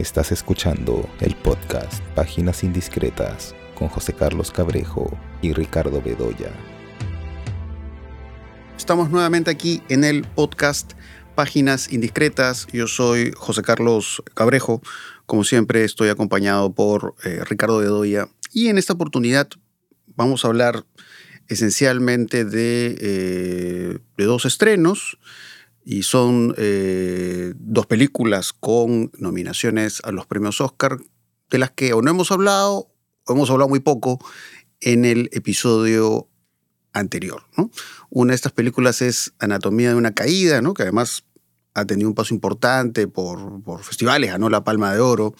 Estás escuchando el podcast Páginas Indiscretas con José Carlos Cabrejo y Ricardo Bedoya. Estamos nuevamente aquí en el podcast Páginas Indiscretas. Yo soy José Carlos Cabrejo. Como siempre estoy acompañado por eh, Ricardo Bedoya. Y en esta oportunidad vamos a hablar esencialmente de, eh, de dos estrenos y son eh, dos películas con nominaciones a los premios Oscar, de las que o no hemos hablado o hemos hablado muy poco en el episodio anterior. Una de estas películas es Anatomía de una Caída, que además ha tenido un paso importante por, por festivales, ganó la Palma de Oro,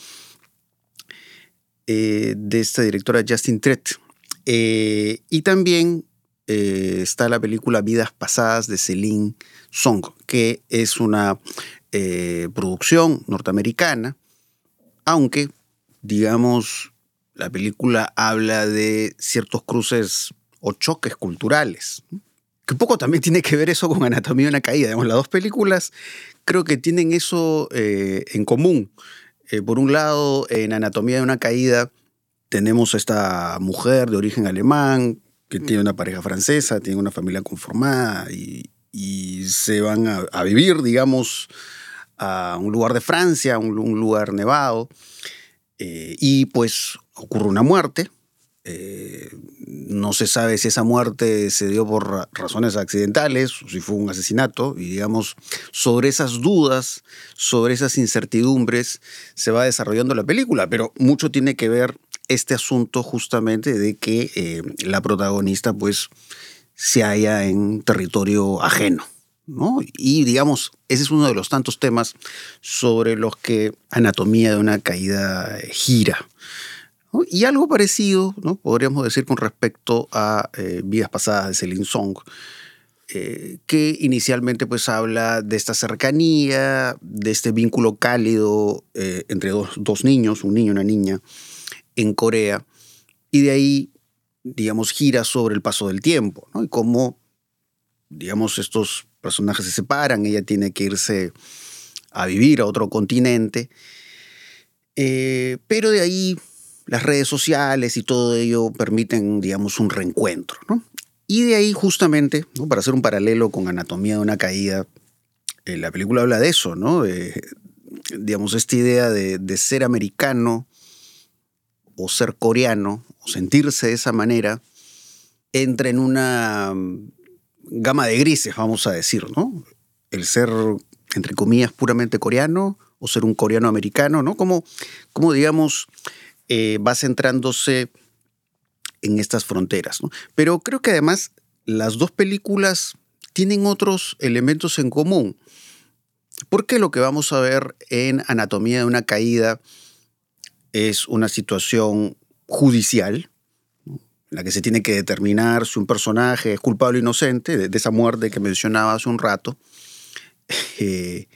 eh, de esta directora Justin Trett. Eh, y también está la película Vidas Pasadas de Celine Song, que es una eh, producción norteamericana, aunque, digamos, la película habla de ciertos cruces o choques culturales. Que poco también tiene que ver eso con Anatomía de una Caída. Digamos, las dos películas creo que tienen eso eh, en común. Eh, por un lado, en Anatomía de una Caída tenemos a esta mujer de origen alemán que tiene una pareja francesa, tiene una familia conformada y, y se van a, vivir, digamos, a un lugar de Francia, un, un lugar nevado, eh, y pues ocurre una muerte. Eh, no se sabe si esa muerte se dio por razones accidentales o si fue un asesinato, y digamos, sobre esas dudas, sobre esas incertidumbres, se va desarrollando la película, pero mucho tiene que ver este asunto justamente de que eh, la protagonista, pues, se halla en territorio ajeno. ¿no? Y digamos, ese es uno de los tantos temas sobre los que Anatomía de una Caída gira. Y algo parecido, ¿no? podríamos decir, con respecto a eh, Vidas Pasadas de Celine Song, eh, que inicialmente pues habla de esta cercanía, de este vínculo cálido eh, entre dos, dos, niños, un niño y una niña, en Corea, y de ahí digamos, gira sobre el paso del tiempo, ¿no? Y cómo, digamos, estos personajes se separan, ella tiene que irse a vivir a otro continente, eh, pero de ahí las redes sociales y todo ello permiten, digamos, un reencuentro, ¿no? Y de ahí justamente, para hacer un paralelo con Anatomía de una Caída, eh, la película habla de eso, ¿no? Digamos, esta idea de, de ser americano o ser coreano o sentirse de esa manera entra en una gama de grises, vamos a decir, ¿no? El ser, entre comillas, puramente coreano o ser un coreano americano, ¿no? Como, como digamos, eh, va centrándose en estas fronteras, ¿no? Pero creo que además las dos películas tienen otros elementos en común. Porque lo que vamos a ver en Anatomía de una Caída es una situación judicial, en la que se tiene que determinar si un personaje es culpable o inocente de, esa muerte que mencionaba hace un rato. Eh,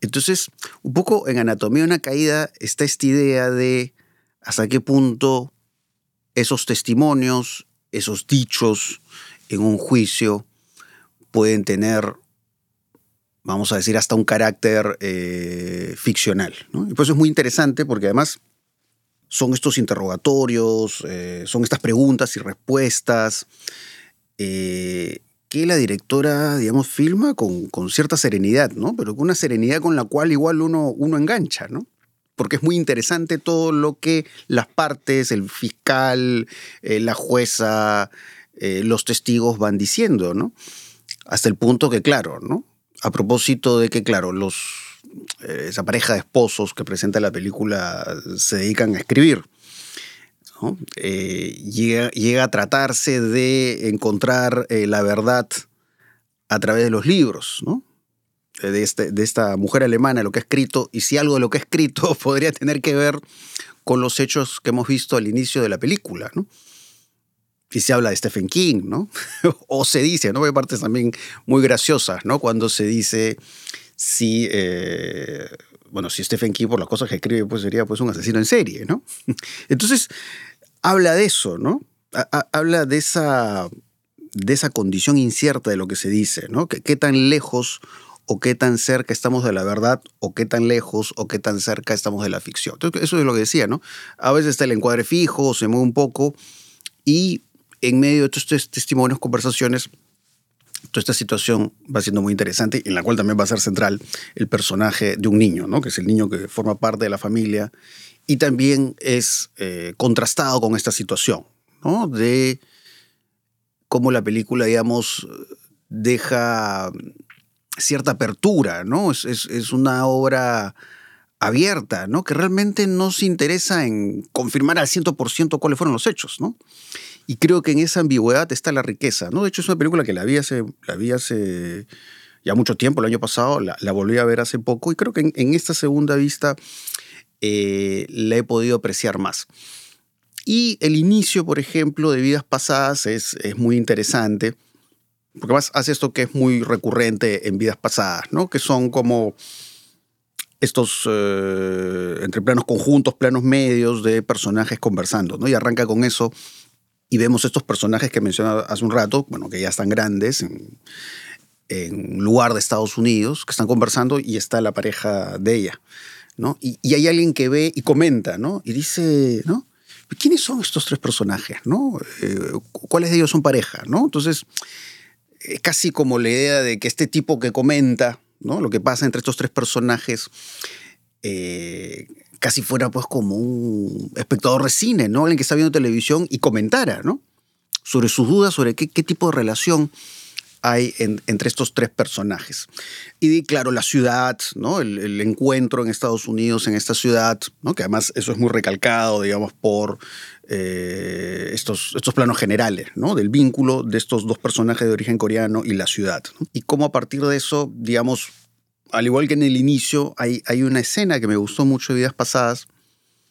entonces, un poco en Anatomía de una Caída está esta idea de hasta qué punto esos testimonios, esos dichos en un juicio pueden tener, vamos a decir, hasta un carácter eh, ficcional. Y por eso es muy interesante porque además son estos interrogatorios, eh, son estas preguntas y respuestas eh, que la directora, digamos, filma con, cierta serenidad, ¿no? Pero con una serenidad con la cual igual uno, uno engancha, ¿no? Porque es muy interesante todo lo que las partes, el fiscal, eh, la jueza, los testigos van diciendo, ¿no? Hasta el punto que, claro, ¿no? A propósito de que, claro, los esa pareja de esposos que presenta la película se dedican a escribir. Eh, llega, a tratarse de encontrar eh, la verdad a través de los libros, de, este, de, esta mujer alemana, lo que ha escrito, y si algo de lo que ha escrito podría tener que ver con los hechos que hemos visto al inicio de la película. ¿no? Y se habla de Stephen King, ¿no? o se dice, ¿no? Hay partes también muy graciosas, ¿no? Cuando se dice si, eh, bueno, si Stephen King por las cosas que escribe, pues sería pues un asesino en serie, ¿no? Entonces, habla de eso, ¿no? habla de esa, de esa condición incierta de lo que se dice, ¿no? ¿Qué, tan lejos o qué tan cerca estamos de la verdad o qué tan lejos o qué tan cerca estamos de la ficción. Entonces, eso es lo que decía, ¿no? A veces está el encuadre fijo, se mueve un poco y en medio de estos testimonios, conversaciones, toda esta situación va siendo muy interesante, en la cual también va a ser central el personaje de un niño, ¿no? que es el niño que forma parte de la familia, y también es eh, contrastado con esta situación, ¿no? de cómo la película, digamos, deja cierta apertura, ¿no? Es, es, una obra abierta, ¿no? Que realmente no se interesa en confirmar al 100% cuáles fueron los hechos, ¿no? Y creo que en esa ambigüedad está la riqueza, ¿no? De hecho, es una película que la vi hace, la vi hace ya mucho tiempo, el año pasado, la, volví a ver hace poco y creo que en, esta segunda vista eh, la he podido apreciar más. Y el inicio, por ejemplo, de Vidas Pasadas es, es muy interesante, porque además hace esto que es muy recurrente en Vidas Pasadas, ¿no? Que son como estos eh, entre planos conjuntos, planos medios de personajes conversando, ¿no? Y arranca con eso y vemos estos personajes que mencionaba hace un rato, bueno, que ya están grandes, en, lugar de Estados Unidos, que están conversando y está la pareja de ella, ¿no? Y, hay alguien que ve y comenta, ¿no? Y dice, ¿no? ¿Quiénes son estos tres personajes, ¿no? Eh, ¿Cuáles de ellos son pareja, ¿no? Entonces, es casi como la idea de que este tipo que comenta, ¿no? Lo que pasa entre estos tres personajes, eh, casi fuera pues como un espectador de cine, ¿no? Alguien que está viendo televisión y comentara, ¿no? Sobre sus dudas, sobre qué, tipo de relación hay entre estos tres personajes. Y claro, la ciudad, ¿no? El, encuentro en Estados Unidos, en esta ciudad, ¿no? que además eso es muy recalcado, digamos, por eh, estos, estos planos generales, ¿no? del vínculo de estos dos personajes de origen coreano y la ciudad. Y cómo a partir de eso, digamos, al igual que en el inicio, hay, hay una escena que me gustó mucho de vidas pasadas,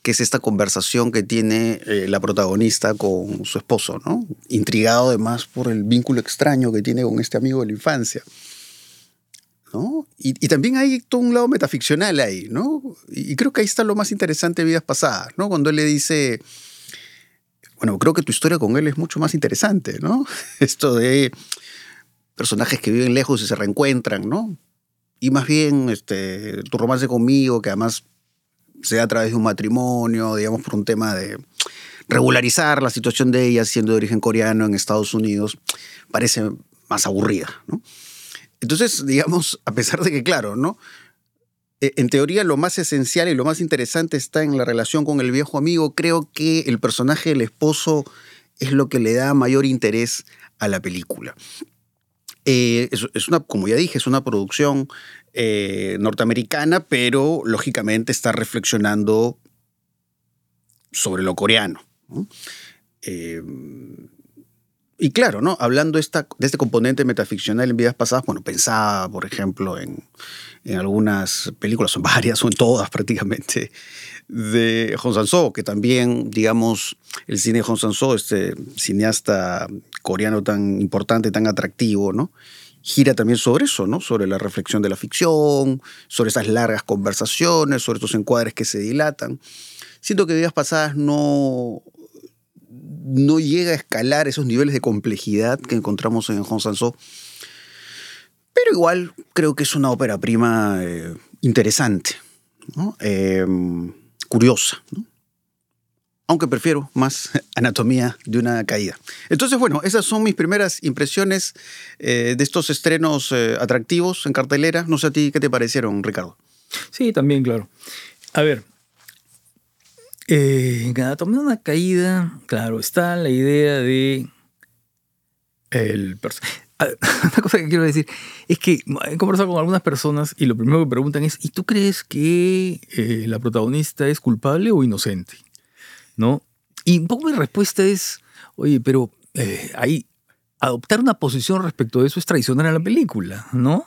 que es esta conversación que tiene eh, la protagonista con su esposo, ¿no? Intrigado además por el vínculo extraño que tiene con este amigo de la infancia. ¿no? Y, también hay todo un lado metaficcional ahí, ¿no? Y, creo que ahí está lo más interesante de vidas pasadas, ¿no? Cuando él le dice, bueno, creo que tu historia con él es mucho más interesante, ¿no? Esto de personajes que viven lejos y se reencuentran, ¿no? Y más bien este, tu romance conmigo, que además sea a través de un matrimonio, digamos, por un tema de regularizar la situación de ella siendo de origen coreano en Estados Unidos, parece más aburrida, ¿no? Entonces, digamos, a pesar de que, claro, ¿no? E, en teoría, lo más esencial y lo más interesante está en la relación con el viejo amigo. Creo que el personaje del esposo es lo que le da mayor interés a la película. Eh, es, una, como ya dije, es una producción eh, norteamericana, pero lógicamente está reflexionando sobre lo coreano. Eh, y claro, ¿no? Hablando esta, de este componente metaficcional en vidas pasadas, bueno, pensaba, por ejemplo, en, en algunas películas, son varias, son todas prácticamente, de Hong Sang-soo, que también, digamos, el cine de Hong Sang-soo, este cineasta coreano tan importante, tan atractivo, ¿no? Gira también sobre eso, ¿no? Sobre la reflexión de la ficción, sobre esas largas conversaciones, sobre estos encuadres que se dilatan. Siento que Vidas Pasadas no, no llega a escalar esos niveles de complejidad que encontramos en Hong Sang-soo, pero igual creo que es una ópera prima eh, interesante, em, curiosa. ¿no? Aunque prefiero más anatomía de una caída. Entonces, bueno, esas son mis primeras impresiones eh, de estos estrenos eh, atractivos en cartelera. No sé a ti qué te parecieron, Ricardo. Sí, también, claro. A ver, eh, anatomía de una caída, claro, está la idea de el una cosa que quiero decir es que he conversado con algunas personas y lo primero que preguntan es, ¿y tú crees que la protagonista es culpable o inocente? ¿No? Y un poco mi respuesta es, oye, pero eh, ahí adoptar una posición respecto de eso es traicionar a la película, ¿no?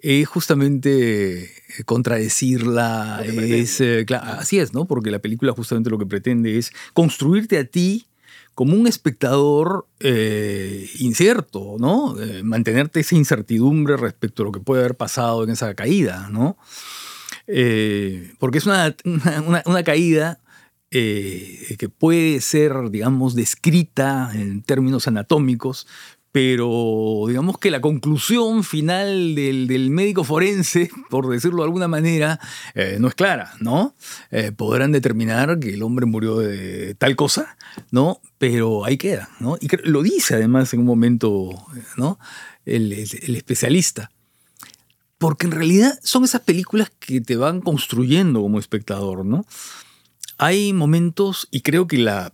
Es justamente eh, contradecirla, es, eh, así es, ¿no? Porque la película justamente lo que pretende es construirte a ti como un espectador incierto, ¿no? mantenerte esa incertidumbre respecto a lo que puede haber pasado en esa caída, ¿no? porque es una, una caída eh, que puede ser, digamos, descrita en términos anatómicos, pero digamos que la conclusión final del, del médico forense, por decirlo de alguna manera, eh, no es clara, ¿no? Eh, podrán determinar que el hombre murió de tal cosa, ¿no? Pero ahí queda, ¿no? Y lo dice además en un momento, ¿no? el, el especialista. Porque en realidad son esas películas que te van construyendo como espectador, ¿no? Hay momentos, y creo que la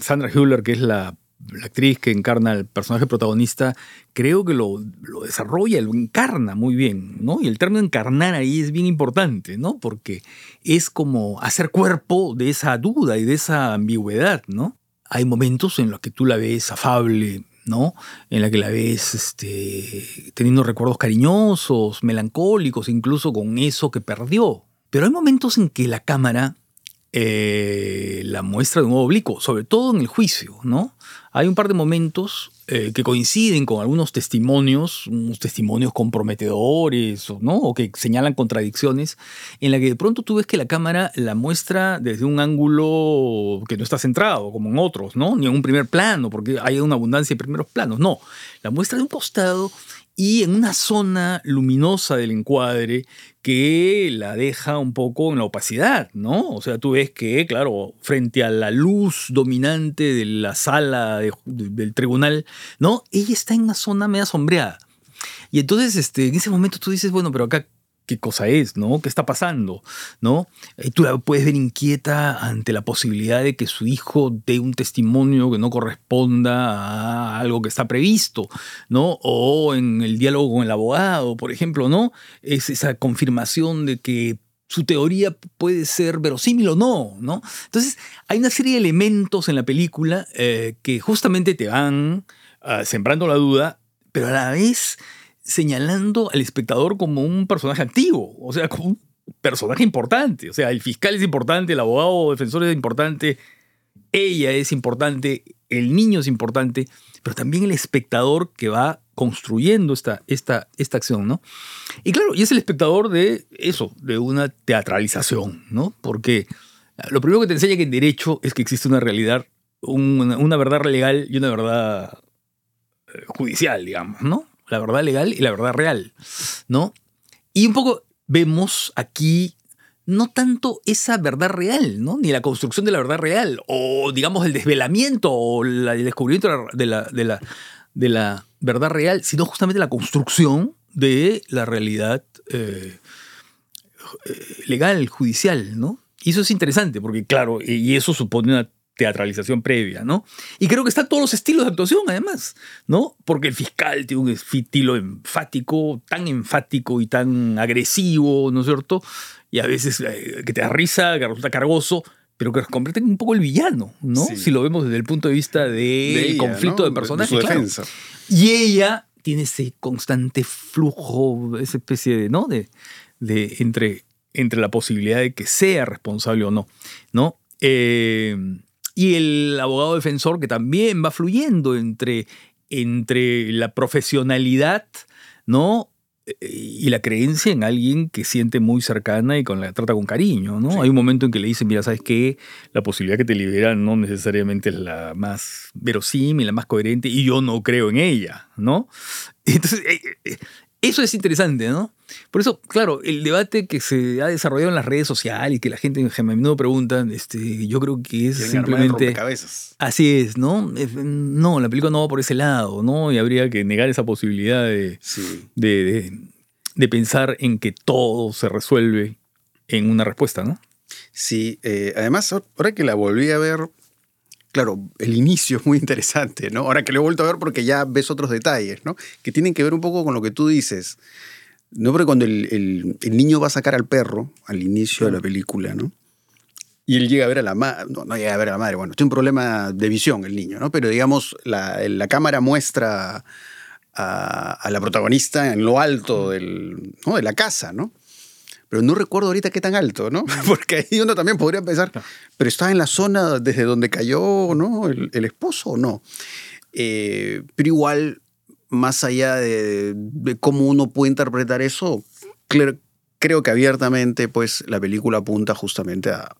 Sandra Hüller, que es la actriz que encarna al personaje protagonista, creo que lo, desarrolla, lo encarna muy bien, ¿no? Y el término encarnar ahí es bien importante, ¿no? Porque es como hacer cuerpo de esa duda y de esa ambigüedad, ¿no? Hay momentos en los que tú la ves afable, ¿no? En la que la ves este, teniendo recuerdos cariñosos, melancólicos, incluso con eso que perdió. Pero hay momentos en que la cámara eh, la muestra de un oblicuo, sobre todo en el juicio, ¿no? Hay un par de momentos eh, que coinciden con algunos testimonios, unos testimonios comprometedores, ¿no? O que señalan contradicciones, en la que de pronto tú ves que la cámara la muestra desde un ángulo que no está centrado, como en otros, ¿no? Ni en un primer plano, porque hay una abundancia de primeros planos, no. La muestra de un costado y en una zona luminosa del encuadre que la deja un poco en la opacidad, ¿no? O sea, tú ves que, claro, frente a la luz dominante de la sala del tribunal, ¿no? Ella está en una zona media sombreada. Y entonces, este, en ese momento tú dices, bueno, pero acá, qué cosa es, ¿no? ¿Qué está pasando? ¿No? Y tú la puedes ver inquieta ante la posibilidad de que su hijo dé un testimonio que no corresponda a algo que está previsto, ¿no? O en el diálogo con el abogado, por ejemplo, ¿no? Es esa confirmación de que su teoría puede ser verosímil o no, ¿no? Entonces, hay una serie de elementos en la película eh, que justamente te van ah, sembrando la duda, pero a la vez señalando al espectador como un personaje activo, o sea, como un personaje importante. O sea, el fiscal es importante, el abogado defensor es importante, ella es importante, el niño es importante, pero también el espectador que va construyendo esta, esta, esta acción, ¿no? Y claro, y es el espectador de eso, de una teatralización, ¿no? Porque lo primero que te enseña que en derecho es que existe una realidad, una, una verdad legal y una verdad eh, judicial, digamos, ¿no? La verdad legal y la verdad real, ¿no? Y un poco vemos aquí no tanto esa verdad real, ¿no? Ni la construcción de la verdad real, o digamos el desvelamiento o el descubrimiento de la, de la, de la verdad real, sino justamente la construcción de la realidad eh, eh, legal, judicial, ¿no? Y eso es interesante, porque claro, y eso supone una teatralización previa, ¿no? Y creo que están todos los estilos de actuación, además, ¿no? Porque el fiscal tiene un estilo enfático, tan enfático y tan agresivo, ¿no es cierto? Y a veces eh, que te da risa, que resulta cargoso, pero que convierte en un poco el villano, ¿no? Si lo vemos desde el punto de vista del conflicto de personajes. defensa. Y ella tiene ese constante flujo, esa especie de, ¿no? De, de entre, entre la posibilidad de que sea responsable o no, ¿no? Eh, y el abogado defensor que también va fluyendo entre, entre la profesionalidad, ¿no? y la creencia en alguien que siente muy cercana y con la trata con cariño, ¿no? Hay un momento en que le dicen, mira, ¿sabes qué? La posibilidad que te liberan no necesariamente es la más verosímil, la más coherente, y yo no creo en ella, ¿no? Entonces, eh, eso es interesante, ¿no? Por eso, claro, el debate que se ha desarrollado en las redes sociales y que la gente en menudo pregunta, este, yo creo que es simplemente... Así es, ¿no? No, la película no va por ese lado, ¿no? Y habría que negar esa posibilidad de, de, pensar en que todo se resuelve en una respuesta, ¿no? Sí, eh, además, ahora que la volví a ver, claro, el inicio es muy interesante, ¿no? Ahora que lo he vuelto a ver porque ya ves otros detalles, ¿no? Que tienen que ver un poco con lo que tú dices. No, porque cuando el, niño va a sacar al perro al inicio de la película, ¿no? Y él llega a ver a la madre, no, no, llega a ver a la madre, bueno, tiene un problema de visión el niño, ¿no? Pero digamos, la, la cámara muestra a, a, la protagonista en lo alto del, ¿no? de la casa, ¿no? Pero no recuerdo ahorita qué tan alto, ¿no? Porque ahí uno también podría pensar, pero está en la zona desde donde cayó, ¿no? El, esposo o no. Eh, pero igual, más allá de, cómo uno puede interpretar eso, creo que abiertamente, pues, la película apunta justamente a,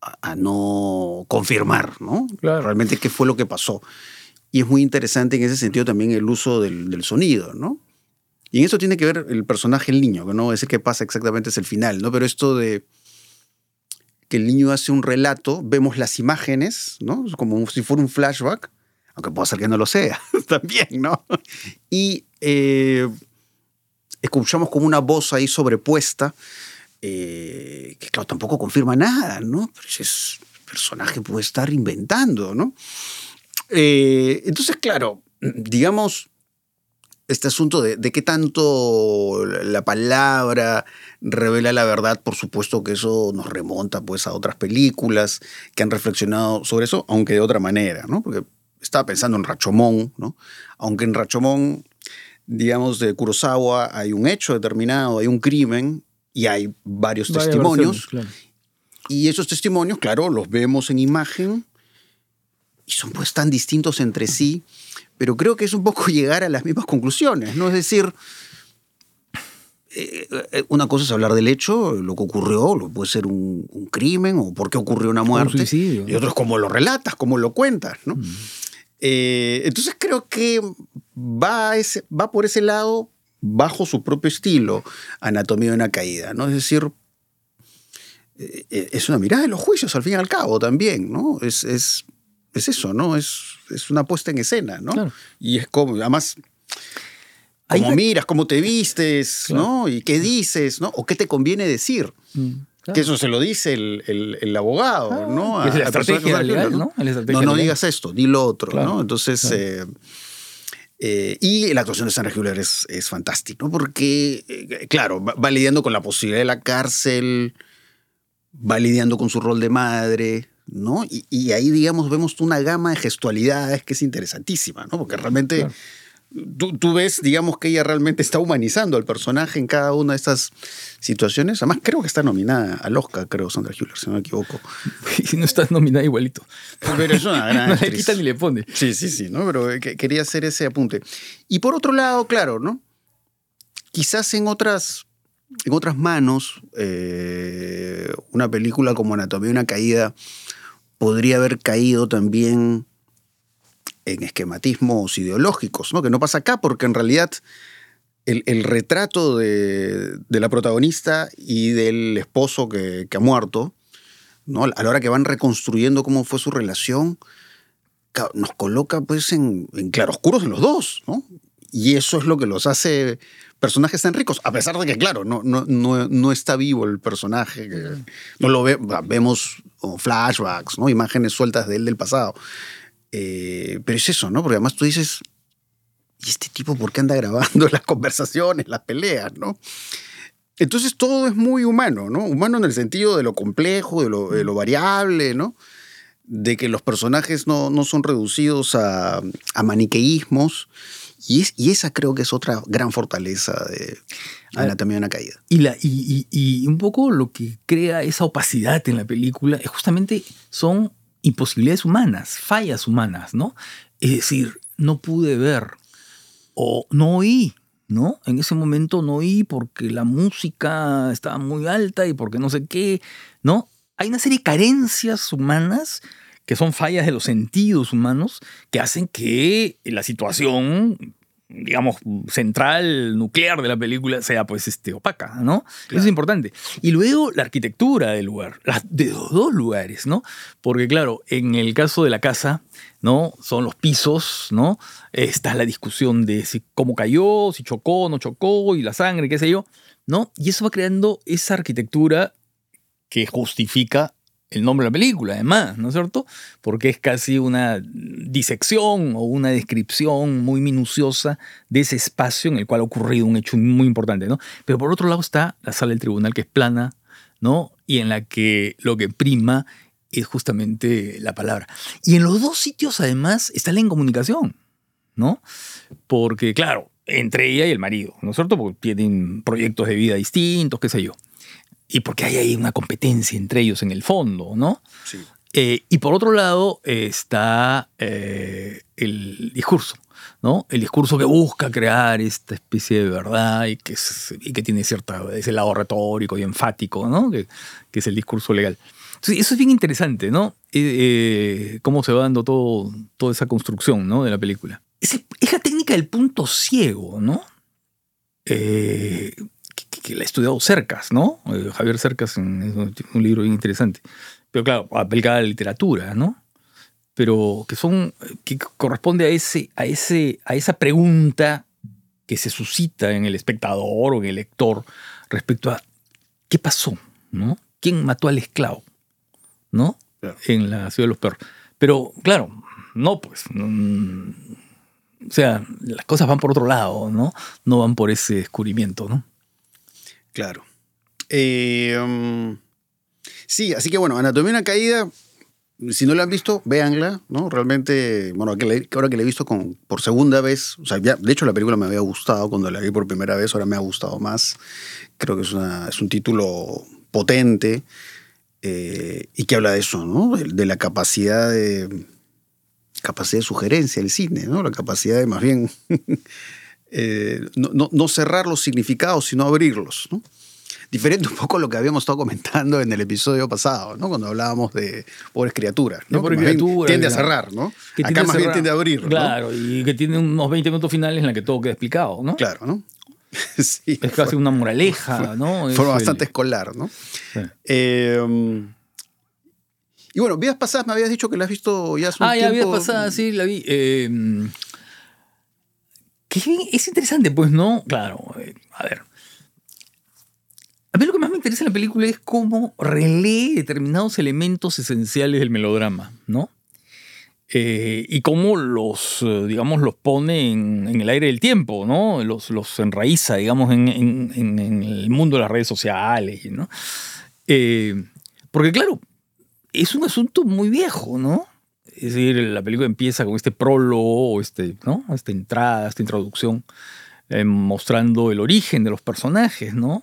a, no confirmar, ¿no? Realmente qué fue lo que pasó. y es muy interesante en ese sentido también el uso del, del sonido, ¿no? Y en eso tiene que ver el personaje, el niño, que no ese que pasa exactamente es el final, ¿no? Pero esto de que el niño hace un relato, vemos las imágenes, ¿no? Es como si fuera un flashback, aunque puede ser que no lo sea también, ¿no? Y eh, escuchamos como una voz ahí sobrepuesta, eh, que claro, tampoco confirma nada, ¿no? Pero ese personaje puede estar inventando, ¿no? Eh, entonces, claro, digamos, este asunto de, de, qué tanto la palabra revela la verdad, por supuesto que eso nos remonta pues a otras películas que han reflexionado sobre eso, aunque de otra manera, ¿no? Porque estaba pensando en Rachomón, ¿no? Aunque en Rachomón, digamos, de Kurosawa hay un hecho determinado, hay un crimen y hay varios testimonios. claro. Y esos testimonios, claro, los vemos en imagen y son pues tan distintos entre sí, pero creo que es un poco llegar a las mismas conclusiones, ¿no? Es decir, eh, eh, una cosa es hablar del hecho, lo que ocurrió, lo puede ser un, un crimen o por qué ocurrió una muerte. suicidio, y otro es cómo lo relatas, cómo lo cuentas, ¿no? Mm. Eh, entonces creo que va, ese, va por ese lado bajo su propio estilo, Anatomía de una caída, ¿no? Es decir, eh, es una mirada de los juicios al fin y al cabo también, ¿no? Es, es, es eso, ¿no? Es, es una puesta en escena, ¿no? Claro. Y es como, además, cómo miras, cómo te vistes, Claro. ¿no? Y qué dices, ¿no? O qué te conviene decir. Mm, claro. Que eso se lo dice el, el- el abogado, Ah, ¿no? es la estrategia legal, ¿no? Estrategia No, no legal. digas esto, di lo otro, Claro, ¿no? Entonces, claro. eh, eh, y la actuación de Sandra Hüller es, es fantástica, ¿no? Porque, eh, claro, va, va lidiando con la posibilidad de la cárcel, va lidiando con su rol de madre, ¿no? Y, y ahí, digamos, vemos una gama de gestualidades que es interesantísima, ¿no? Porque realmente Claro. tú, tú ves, digamos, que ella realmente está humanizando al personaje en cada una de estas situaciones. Además, creo que está nominada al Oscar, creo, Sandra Hüller, si no me equivoco. Y no estás nominada igualito. Pero es una gran no le quita ni le pone. Sí, sí, sí, ¿no? Pero eh, que- quería hacer ese apunte. Y por otro lado, claro, ¿no? Quizás en otras, en otras manos, eh, una película como Anatomía de una caída podría haber caído también en esquematismos ideológicos, ¿no? Que no pasa acá porque en realidad el, el retrato de, de la protagonista y del esposo que, que ha muerto, ¿no? A la hora que van reconstruyendo cómo fue su relación, nos coloca pues en, en claroscuros en los dos, ¿no? Y eso es lo que los hace personajes tan ricos, a pesar de que, claro, no, no, no, no está vivo el personaje, que no lo ve, vemos como flashbacks, ¿no? Imágenes sueltas de él del pasado. Eh, pero es eso, ¿no? Porque además tú dices, ¿y este tipo por qué anda grabando las conversaciones, las peleas, ¿no? Entonces todo es muy humano, ¿no? Humano en el sentido de lo complejo, de lo, de lo variable, ¿no? De que los personajes no, no son reducidos a, a maniqueísmos. Y, es- y esa creo que es otra gran fortaleza de. Anatomía de una caída. Y, la, y, y- y un poco lo que crea esa opacidad en la película es justamente son imposibilidades humanas, fallas humanas, ¿no? Es decir, no pude ver o no oí, ¿no? En ese momento no oí porque la música estaba muy alta y porque no sé qué, ¿no? Hay una serie de carencias humanas que son fallas de los sentidos humanos que hacen que la situación digamos, central, nuclear de la película sea pues este, opaca, ¿no? Eso es importante. Y luego la arquitectura del lugar, de los dos lugares, ¿no? Porque claro, en el caso de la casa, ¿no? Son los pisos, ¿no? Está la discusión de si cómo cayó, si chocó, no chocó, y la sangre, qué sé yo, ¿no? Y eso va creando esa arquitectura que justifica el nombre de la película, además, ¿no es cierto? Porque es casi una disección o una descripción muy minuciosa de ese espacio en el cual ha ocurrido un hecho muy importante, ¿no? Pero por otro lado está la sala del tribunal que es plana, ¿no? Y en la que lo que prima es justamente la palabra. Y en los dos sitios, además, está la incomunicación, ¿no? Porque, claro, entre ella y el marido, ¿no es cierto? Porque tienen proyectos de vida distintos, qué sé yo. Y porque hay ahí una competencia entre ellos en el fondo, ¿no? Sí. Eh, y por otro lado está eh, el discurso, ¿no? El discurso que busca crear esta especie de verdad y que, es- y que tiene cierta, ese lado retórico y enfático, ¿no? Que, que es el discurso legal. Entonces, eso es bien interesante, ¿no? Eh, eh, cómo se va dando todo, toda esa construcción, ¿no? De la película. Es, es la técnica del punto ciego, ¿no? Que, la ha estudiado Cercas, ¿no? Eh, Javier Cercas en un, libro bien interesante. Pero claro, aplicada a la literatura, ¿no? Pero que son. que corresponde a ese, a ese, a esa pregunta que se suscita en el espectador o en el lector respecto a qué pasó, ¿no? ¿Quién mató al esclavo? ¿No? Claro. En la ciudad de los perros. Pero, claro, no, pues. mm, o sea, las cosas van por otro lado, ¿no? No van por ese descubrimiento, ¿no? Claro. Eh, um, sí, así que bueno, Anatomía de caída, si no la han visto, véanla, ¿no? Realmente, bueno, ahora que la he visto con, por segunda vez, o sea, de hecho la película me había gustado cuando la vi por primera vez, ahora me ha gustado más. Creo que es, una, es un título potente eh, y que habla de eso, ¿no? De, de la capacidad de capacidad de sugerencia del cine, ¿no? La capacidad de más bien eh, no, no- no cerrar los significados, sino abrirlos, ¿no? Diferente un poco a lo que habíamos estado comentando en el episodio pasado, ¿no? Cuando hablábamos de pobres criaturas, ¿no? Criaturas, Tiende a cerrar, ¿no? Que Acá más bien tiende a abrir. Claro, y que tiene unos 20 minutos finales en la que todo queda explicado, ¿no? Claro, ¿no? sí. Es casi una moraleja, ¿no? El- bastante escolar, ¿no? Sí. Eh, um, y bueno, vidas pasadas me habías dicho que la has visto ya hace un Ah, ya tiempo. había pasada, sí, la vi. Eh, que es interesante, pues, ¿no? Claro, eh, a ver. A mí lo que más me interesa en la película es cómo relee determinados elementos esenciales del melodrama, ¿no? Eh, y cómo los, eh, digamos, los pone en, el aire del tiempo, ¿no? Los, los enraiza, digamos, en, el mundo de las redes sociales, ¿no? Porque, claro, es un asunto muy viejo, ¿no? Es decir, la película empieza con este prólogo, este, ¿no? Esta entrada, esta introducción, eh, mostrando el origen de los personajes, ¿no?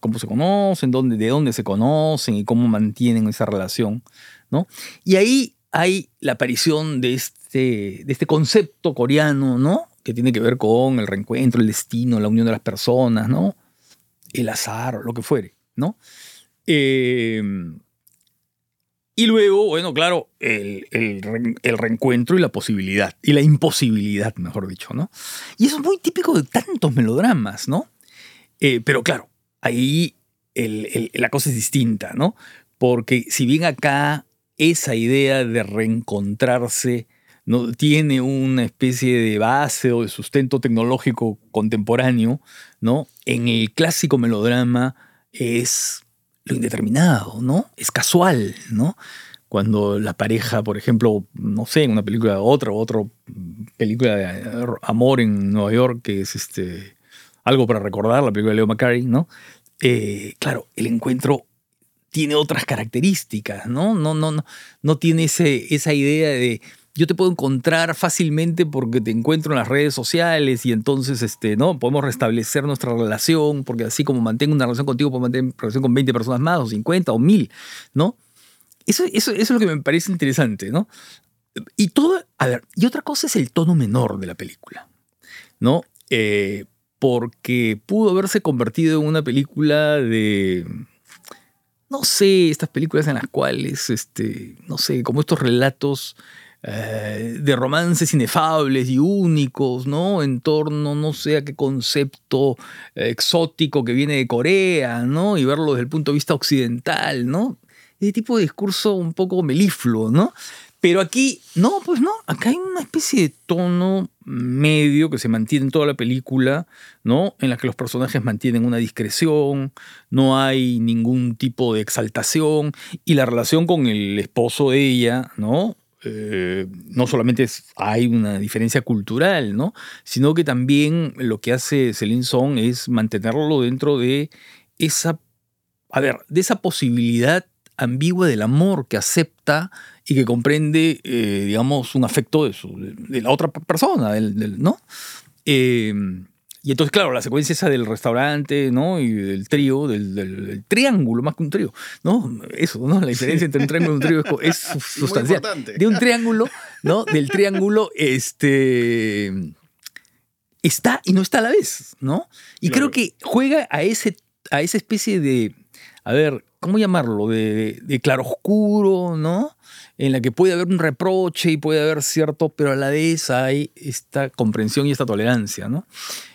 Cómo se conocen, dónde, de dónde se conocen y cómo mantienen esa relación, ¿no? Y ahí hay la aparición de este, de este concepto coreano, ¿no? Que tiene que ver con el reencuentro, el destino, la unión de las personas, ¿no? El azar, lo que fuere, ¿no? Eh, y luego, bueno, claro, el, el re- el reencuentro y la posibilidad, y la imposibilidad, mejor dicho, ¿no? Y eso es muy típico de tantos melodramas, ¿no? Eh, pero claro, ahí el- la cosa es distinta, ¿no? Porque si bien acá esa idea de reencontrarse no tiene una especie de base o de sustento tecnológico contemporáneo, ¿no? En el clásico melodrama es lo indeterminado, ¿no? Es casual, ¿no? Cuando la pareja, por ejemplo, no sé, en una película, otra, otra película de eh, amor en Nueva York, que es este algo para recordar, la película de Leo McCarey, ¿no? Eh, claro, el encuentro tiene otras características, ¿no? No, no, no, no tiene ese, esa idea de yo te puedo encontrar fácilmente porque te encuentro en las redes sociales y entonces este, ¿no? podemos restablecer nuestra relación, porque así como mantengo una relación contigo, puedo mantener una relación con 20 personas más, o 50, o 1000, ¿no? Eso, eso, eso es lo que me parece interesante, ¿no? Y todo, a ver, y otra cosa es el tono menor de la película, ¿no? Eh, porque pudo haberse convertido en una película de, no sé, estas películas en las cuales, este, no sé, como estos relatos eh, de romances inefables y únicos, ¿no? En torno, no sé a qué concepto eh, exótico que viene de Corea, ¿no? Y verlo desde el punto de vista occidental, ¿no? Ese tipo de discurso un poco melifluo, ¿no? Pero aquí, no, pues no, acá hay una especie de tono medio que se mantiene en toda la película, ¿no? En la que los personajes mantienen una discreción, no hay ningún tipo de exaltación y la relación con el esposo de ella, ¿no? Eh, no solamente hay una diferencia cultural, ¿no? Sino que también lo que hace Celine Song es mantenerlo dentro de esa, a ver, de esa posibilidad ambigua del amor que acepta y que comprende, eh, digamos, un afecto de, su- de- la otra persona, ¿no? Eh, y entonces, claro, la secuencia esa del restaurante, ¿no? Y del trío, del, del- del triángulo, más que un trío, ¿no? Eso, ¿no? La diferencia entre un triángulo y un trío es, sustancial. importante. De un triángulo, ¿no? Del triángulo, este. Está y no está a la vez, ¿no? Y Claro. creo que juega a, ese, a esa especie de. A ver, ¿cómo llamarlo? De, de claroscuro, ¿no? En la que puede haber un reproche y puede haber cierto, pero a la vez hay esta comprensión y esta tolerancia, ¿no?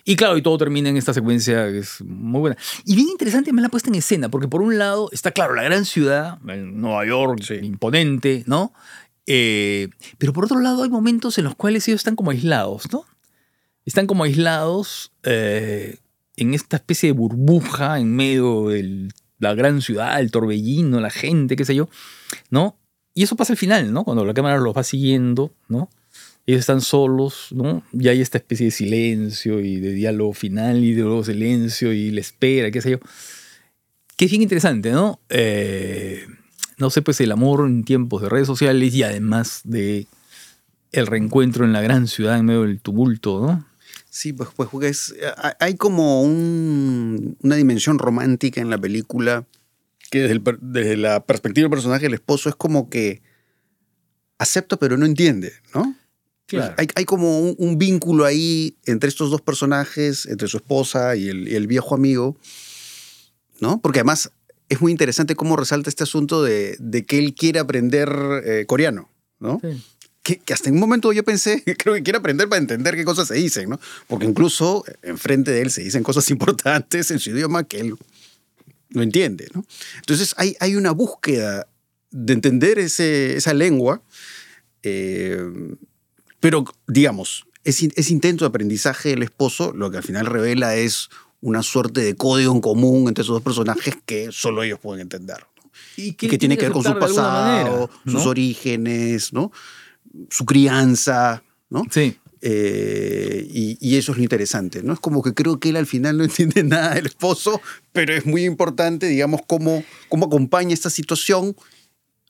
Y claro, y todo termina en esta secuencia que es muy buena. Y bien interesante me la puesta en escena, porque por un lado está, claro, la gran ciudad, Nueva York, Sí. imponente, ¿no? Eh, pero por otro lado hay momentos en los cuales ellos están como aislados, ¿no? Están como aislados eh, en esta especie de burbuja en medio de la gran ciudad, el torbellino, la gente, qué sé yo, ¿no? Y eso pasa al final, ¿no? Cuando la cámara los va siguiendo, ¿no? Ellos están solos, ¿no? Y hay esta especie de silencio y de diálogo final y de luego silencio y la espera, qué sé yo. Que es bien interesante, ¿no? Eh, no sé, pues el amor en tiempos de redes sociales y además de el reencuentro en la gran ciudad en medio del tumulto, ¿no? Sí, pues, pues porque es- hay- como un- una dimensión romántica en la película que desde, el per- desde la perspectiva del personaje del esposo es como que acepta pero no entiende, ¿no? Claro. Hay, hay como un, un vínculo ahí entre estos dos personajes, entre su esposa y el, y el viejo amigo, ¿no? Porque además es muy interesante cómo resalta este asunto de, de que él quiere aprender eh, coreano, ¿no? Sí. Que, que hasta en un momento yo pensé, creo que quiere aprender para entender qué cosas se dicen, ¿no? Porque incluso enfrente de él se dicen cosas importantes en su idioma que él no entiende, ¿no? Entonces hay, hay una búsqueda de entender ese, esa lengua, eh, pero digamos, ese, ese intento de aprendizaje del esposo lo que al final revela es una suerte de código en común entre esos dos personajes que solo ellos pueden entender. ¿no? Y y que tiene que ver con su pasado, manera, ¿no? sus orígenes, ¿no? Su crianza, ¿no? Sí. Eh, y, y eso es lo interesante, ¿no? Es como que creo que él al final no entiende nada del esposo, pero es muy importante, digamos, cómo, cómo acompaña esta situación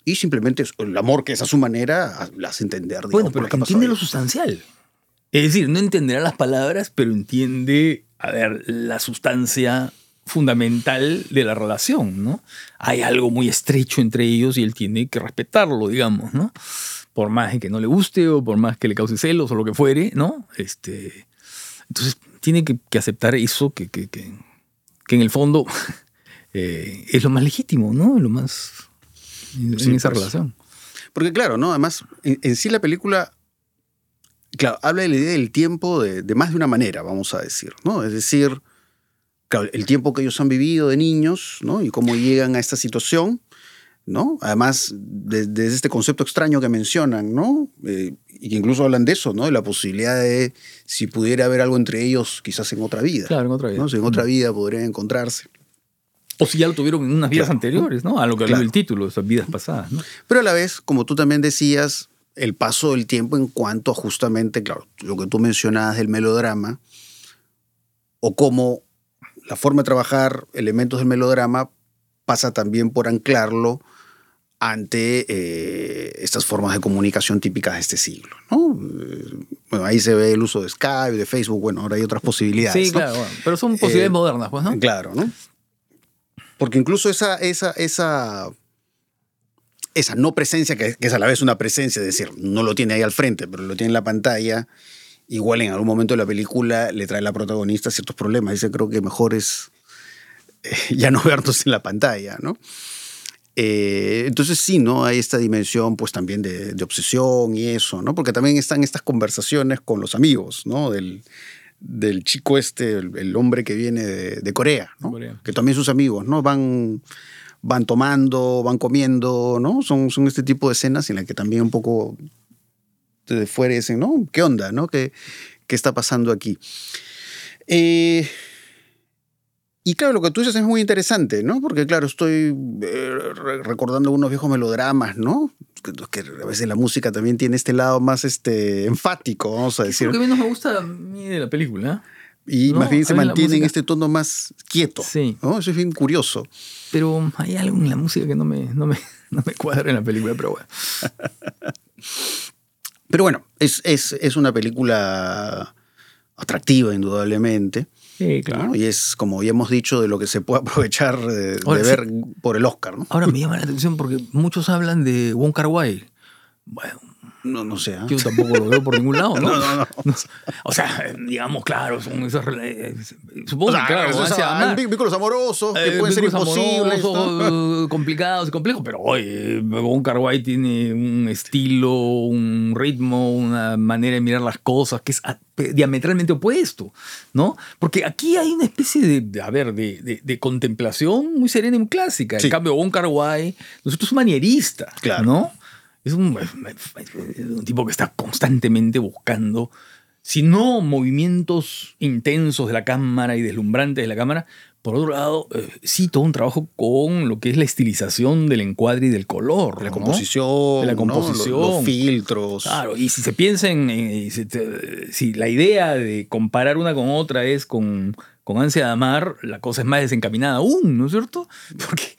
y simplemente el amor que es a su manera a- la hace entender. digamos, Bueno, pero que entiende lo sustancial. Es decir, no entenderá las palabras, pero entiende, a ver, la sustancia fundamental de la relación, ¿no? Hay algo muy estrecho entre ellos y él tiene que respetarlo, digamos, ¿no? Por más que no le guste o por más que le cause celos o lo que fuere, ¿no? Este, entonces tiene que, que aceptar eso que, que, que- en el fondo eh, es lo más legítimo, ¿no? Lo más en, Sí, esa pues. relación. Porque claro, ¿no? Además, en, en sí la película, claro, habla de la idea del tiempo de, de más de una manera, vamos a decir, ¿no? Es decir, claro, el tiempo que ellos han vivido de niños, ¿no? Y cómo llegan a esta situación, ¿no? Además, de- desde este concepto extraño que mencionan, ¿no? Eh, y que incluso hablan de eso, ¿no? De la posibilidad de si pudiera haber algo entre ellos, quizás en otra vida. Claro, en otra vida. ¿no? Si en otra vida podrían encontrarse. O si ya lo tuvieron en unas vidas Claro. anteriores, ¿no? A lo que Claro. el título, esas vidas pasadas, ¿no? Pero a la vez, como tú también decías, el paso del tiempo en cuanto a justamente, claro, lo que tú mencionabas del melodrama, o cómo la forma de trabajar elementos del melodrama pasa también por anclarlo ante eh, estas formas de comunicación típicas de este siglo. ¿no? Bueno, ahí se ve el uso de Skype, de Facebook, bueno, ahora hay otras posibilidades. Sí, ¿no? claro, bueno, pero son posibilidades Eh, modernas, pues, ¿no? Claro, ¿no? Porque incluso esa, esa, esa, esa no presencia, que, que es a la vez una presencia, es decir, no lo tiene ahí al frente, pero lo tiene en la pantalla, igual en algún momento de la película le trae a la protagonista ciertos problemas. Dice, creo que mejor es eh, ya no vernos en la pantalla, ¿no? Eh, entonces sí, ¿no? Hay esta dimensión pues también de, de obsesión y eso, ¿no? Porque también están estas conversaciones con los amigos, ¿no? Del, del chico este, el, el hombre que viene de, de Corea, ¿no? Corea. Que también sus amigos, ¿no? Van, van tomando, van comiendo, ¿no? Son, son este tipo de escenas en las que también un poco desde fuera dicen, ¿no? ¿Qué onda, no? ¿Qué, qué está pasando aquí? Eh, y claro, lo que tú dices es muy interesante, ¿no? Porque claro, estoy eh, re- recordando unos viejos melodramas, ¿no? Que, a veces la música también tiene este lado más este, enfático, vamos a decir. lo que menos me gusta a mí de la película, Y No, más bien se mantiene en este tono más quieto. Sí. ¿no? Eso es bien curioso. pero hay algo en la música que no me, no me, no me cuadra en la película, pero bueno. Pero bueno, es, es, es una película atractiva indudablemente. Sí, ¿no? Y es, como ya hemos dicho, de lo que se puede aprovechar de, de sí. ver por el Oscar, ¿no? Ahora me llama la atención porque muchos hablan de Wong Kar Wai. Bueno, No, no sé. ¿ah? yo tampoco lo veo por ningún lado, ¿no? No, no, no. O sea, digamos, claro, son esas. eh, Supongo O sea, que, claro, amar. vínculos amorosos que Eh, pueden ser imposibles. amorosos, complicados y complejos, pero Wong Kar Wai tiene un estilo, un ritmo, una manera de mirar las cosas que es diametralmente opuesto, ¿no? Porque aquí hay una especie de, de, a ver, de, de- de contemplación muy serena y muy clásica. En Sí. cambio, Wong Kar Wai, nosotros es un manierista, Claro. ¿no? Es un, es un tipo que está constantemente buscando, si no movimientos intensos de la cámara y deslumbrantes de la cámara, por otro lado, eh, sí todo un trabajo con lo que es la estilización del encuadre y del color. La ¿no? composición, De la ¿no? composición. Los, los filtros. Claro, y si se piensa en, si, te- si la idea de comparar una con otra es con, con ansia de amar, la cosa es más desencaminada aún, ¿no es cierto? Porque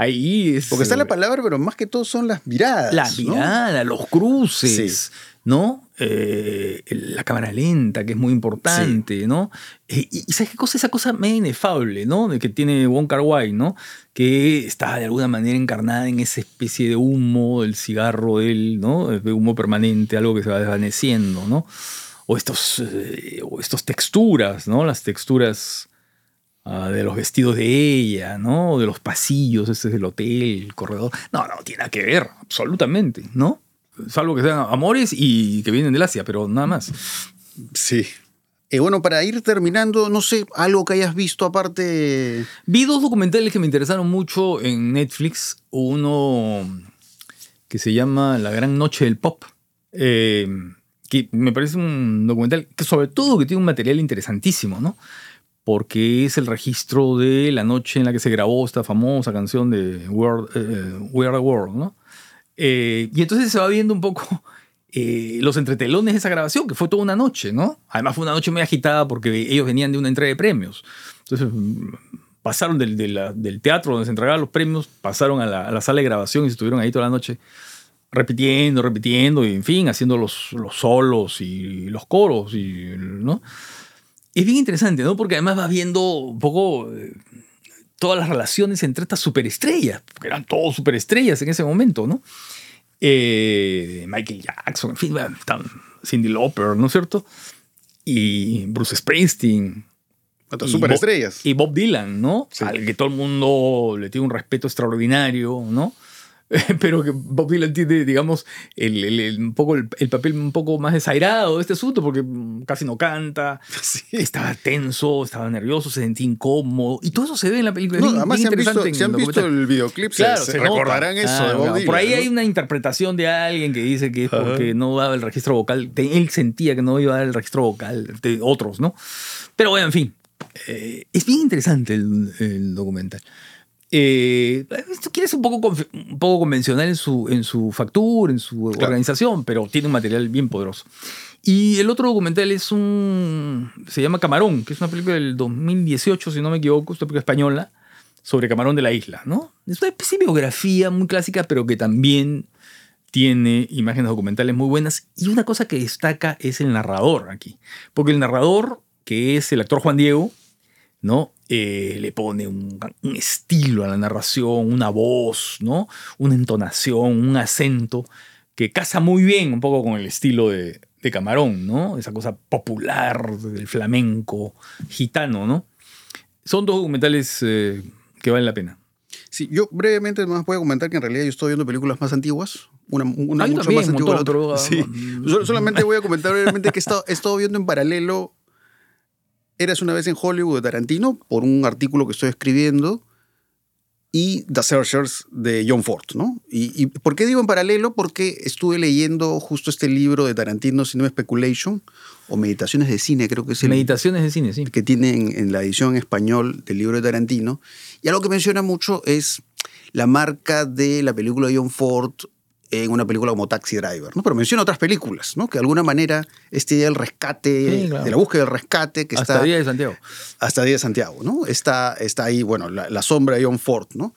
ahí es... Porque está la eh, palabra, pero más que todo son las miradas. la ¿no? mirada, los cruces, ¿no? Eh, la cámara lenta, que es muy importante, ¿no? Eh, y, ¿sabes qué cosa? Esa cosa medio inefable, ¿no? De que tiene Wong Kar Wai, ¿no? Que está de alguna manera encarnada en esa especie de humo del cigarro de él, ¿no? Humo permanente, algo que se va desvaneciendo, ¿no? O estos, eh, o estos texturas, ¿no? Las texturas ah, de los vestidos de ella, ¿no? De los pasillos, este es del hotel, el corredor. No, no, tiene nada que ver, absolutamente, ¿no? Salvo que sean amores y que vienen del Asia, pero nada más. Sí. Eh, bueno, para ir terminando, no sé, algo que hayas visto aparte. Vi dos documentales que me interesaron mucho en Netflix. Uno que se llama La Gran Noche del Pop. eh, que me parece un documental que sobre todo que tiene un material interesantísimo, ¿no? Porque es el registro de la noche en la que se grabó esta famosa canción de World, eh, We Are the World, ¿no? Eh, y entonces se va viendo un poco eh, los entretelones de esa grabación, que fue toda una noche, ¿no? Además fue una noche muy agitada porque ellos venían de una entrega de premios. Entonces mm, pasaron del, de la- del teatro donde se entregaban los premios, pasaron a la, a la sala de grabación y estuvieron ahí toda la noche repitiendo, repitiendo, y en fin, haciendo los, los solos y los coros, y, ¿no? Es bien interesante, ¿no? Porque además vas viendo un poco eh, todas las relaciones entre estas superestrellas, porque eran todos superestrellas en ese momento, ¿no? Eh, Michael Jackson, en fin, bueno, están Cindy Lauper, ¿no es cierto? Y Bruce Springsteen, Otras superestrellas. Bob- Y Bob Dylan, ¿no? Sí. Al que todo el mundo le tiene un respeto extraordinario, ¿no? Pero que Bob Dylan tiene, digamos, el, el- el- un poco el, el papel un poco más desairado de este asunto, porque mm, casi no canta, Sí. estaba tenso, estaba nervioso, se sentía incómodo, y todo eso se ve en la película. No, además, si han visto, si han visto el videoclip, se- Claro, se, se nota. recordarán eso de Bob claro. Dylan. Por ahí ¿no? hay una interpretación de alguien que dice que es porque no daba el registro vocal. Él sentía que no iba a dar el registro vocal de otros, ¿no? Pero bueno, en fin. eh, es bien interesante el, el documental. Eh, esto quiere ser un poco, un poco convencional en su, en su factura, en su organización, pero tiene un material bien poderoso. Y el otro documental es un. Se llama Camarón, que es una película del 2018, si no me equivoco, es una película española sobre Camarón de la Isla, ¿no? Es una especie de biografía muy clásica, pero que también tiene imágenes documentales muy buenas. Y una cosa que destaca es el narrador aquí. Porque el narrador, que es el actor Juan Diego, ¿no? Eh, le pone un, un estilo a la narración, una voz, ¿no? Una entonación, un acento que casa muy bien un poco con el estilo de, de Camarón, ¿no? Esa cosa popular del flamenco gitano, ¿no? Son dos documentales eh, que valen la pena. Sí, yo brevemente más voy a comentar que en realidad yo estoy viendo películas más antiguas. Una, una Ah, mucho también, más antigua la otra. pero, Sí. ah, Sol- solamente voy a comentar brevemente que he estado, he estado viendo en paralelo Eras una vez en Hollywood de Tarantino por un artículo que estoy escribiendo y The Searchers de John Ford, ¿no? Y, y ¿por qué digo en paralelo? Porque estuve leyendo justo este libro de Tarantino, Cinema Speculation, o Meditaciones de Cine, creo que es el, Meditaciones de cine, sí. que tienen en la edición en español del libro de Tarantino. Y algo que menciona mucho es la marca de la película de John Ford en una película como Taxi Driver, ¿no? Pero menciona otras películas, ¿no? Que de alguna manera esta idea del rescate, Sí, claro. de la búsqueda del rescate que Hasta está Día de Santiago. hasta Día de Santiago, ¿no? Está, está ahí, bueno, la, la sombra de John Ford, ¿no?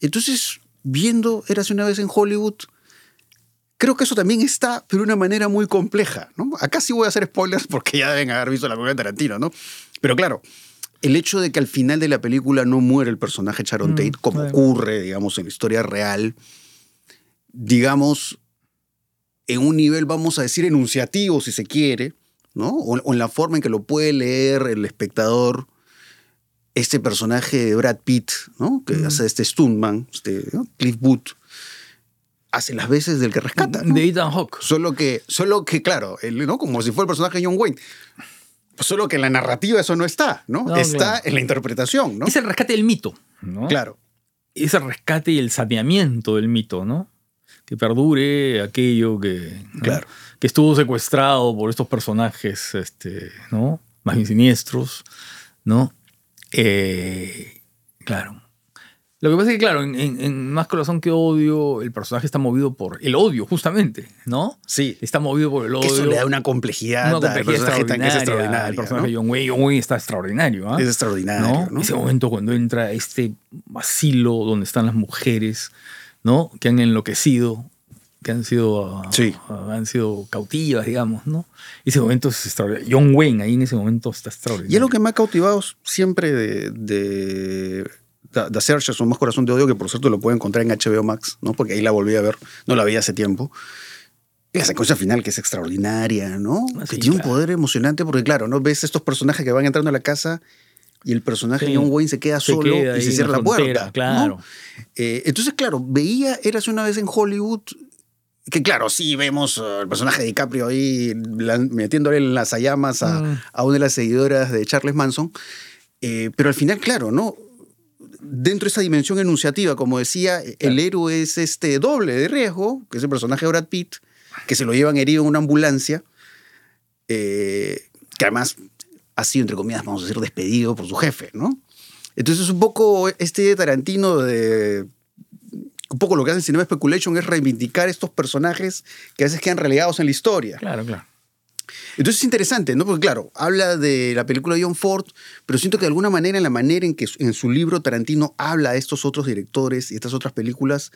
Entonces, viendo Érase una vez en Hollywood, creo que eso también está, pero de una manera muy compleja, ¿no? Acá sí voy a hacer spoilers porque ya deben haber visto la película de Tarantino, ¿no? Pero claro, el hecho de que al final de la película no muere el personaje Sharon Mm, Tate, como claro. ocurre, digamos, en la historia real, digamos, en un nivel, vamos a decir, enunciativo, si se quiere, ¿no? O, o en la forma en que lo puede leer el espectador, este personaje de Brad Pitt, ¿no? Que Mm. hace este stuntman, este, ¿no? Cliff Booth, hace las veces del que rescata, ¿no? De Ethan Hawke. Solo que, solo que, claro, ¿no? Como si fuera el personaje de John Wayne. Solo que en la narrativa eso no está, ¿no? No, está claro. en la interpretación, ¿no? Es el rescate del mito, ¿no? Claro. Es el rescate y el saneamiento del mito, ¿no? Que perdure aquello que, que estuvo secuestrado por estos personajes, este, ¿no? Más bien siniestros, ¿no? Eh, claro. Lo que pasa es que, claro, en, Más Corazón que Odio, el personaje está movido por el odio, justamente, ¿no? Sí. Está movido por el odio. Eso le da una complejidad, una al complejidad personaje es extraordinaria. extraordinario. El personaje de ¿no? John Wayne, John Wayne está extraordinario. ¿ah? Es extraordinario, ¿no? ¿no? Ese momento cuando entra a este asilo donde están las mujeres, ¿no? Que han enloquecido, que han sido, ah, Sí. ah, han sido cautivas, digamos, ¿no? Ese momento es extraordinario. John Wayne ahí en ese momento está extraordinario. Y es lo que me ha cautivado siempre de, de The Searchers o Más Corazón de Odio, que por cierto lo pueden encontrar en HBO Max, ¿no? Porque ahí la volví a ver, no la veía hace tiempo. Y la secuencia final que es extraordinaria, ¿no? Ah, que tiene claro. un poder emocionante porque, claro, ¿no? Ves estos personajes que van entrando a la casa y el personaje Sí. de John Wayne se queda Se solo queda y se cierra la, frontera, puerta. ¿no? claro. Eh, entonces, claro, veía, eras una vez en Hollywood, que claro, sí vemos uh, el personaje de DiCaprio ahí metiéndole en las llamas a, Mm. a una de las seguidoras de Charles Manson. Eh, pero al final, claro, ¿no? Dentro de esa dimensión enunciativa, como decía, el héroe es este doble de riesgo, que es el personaje de Brad Pitt, que se lo llevan herido en una ambulancia, eh, que además ha sido, entre comillas, vamos a decir, despedido por su jefe, ¿no? Entonces, un poco este Tarantino de. Un poco lo que hace en Cinema Speculation es reivindicar estos personajes que a veces quedan relegados en la historia. Claro, claro. Entonces es interesante, ¿no? Porque claro, habla de la película de John Ford, pero siento que de alguna manera, en la manera en que en su libro Tarantino habla de estos otros directores y estas otras películas,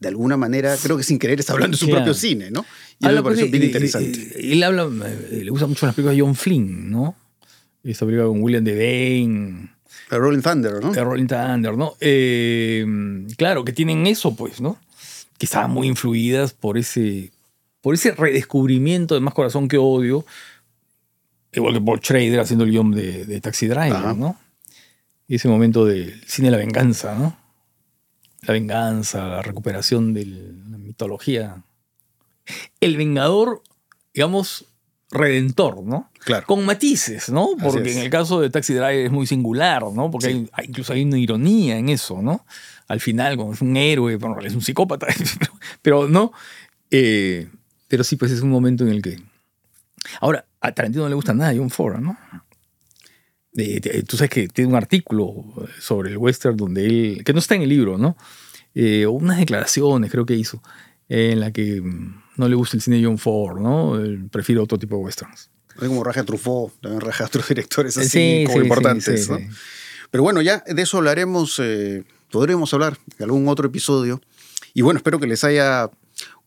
de alguna manera, creo que sin querer está hablando de su Claro. propio cine, ¿no? Y Habla, me pareció bien de- interesante. de- él habla, eh, le gusta mucho las películas de John Flynn, ¿no? Esta película con William Devane, A Rolling Thunder, ¿no? de Rolling Thunder, ¿no? Eh, claro, que tienen eso, pues, ¿no? Que estaban muy influidas por ese, por ese redescubrimiento de Más Corazón que Odio, igual que Paul Schrader haciendo el guion de, de Taxi Driver, Ajá. ¿no? Y ese momento del cine de la venganza, ¿no? La venganza, la recuperación de la mitología. El vengador, digamos, redentor, ¿no? Claro. Con matices, ¿no? Porque en el caso de Taxi Driver es muy singular, ¿no? Porque Sí. hay- hay, incluso hay una ironía en eso, ¿no? Al final, como es un héroe, bueno, es un psicópata, pero, no. Eh, pero sí, pues es un momento en el que. Ahora, a Tarantino no le gusta nada John Ford, ¿no? Eh, te- tú sabes que tiene un artículo sobre el western donde él. que no está en el libro, ¿no? Eh, unas declaraciones, creo que hizo, en la que mm, no le gusta el cine de John Ford, ¿no? Él prefiere otro tipo de westerns. Es como Raja Truffaut, también Raja a otros directores así Sí, como sí, importantes, sí, ¿no? sí. Pero bueno, ya de eso hablaremos, eh, podremos hablar en algún otro episodio. Y bueno, espero que les haya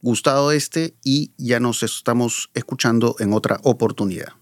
gustado este y ya nos estamos escuchando en otra oportunidad.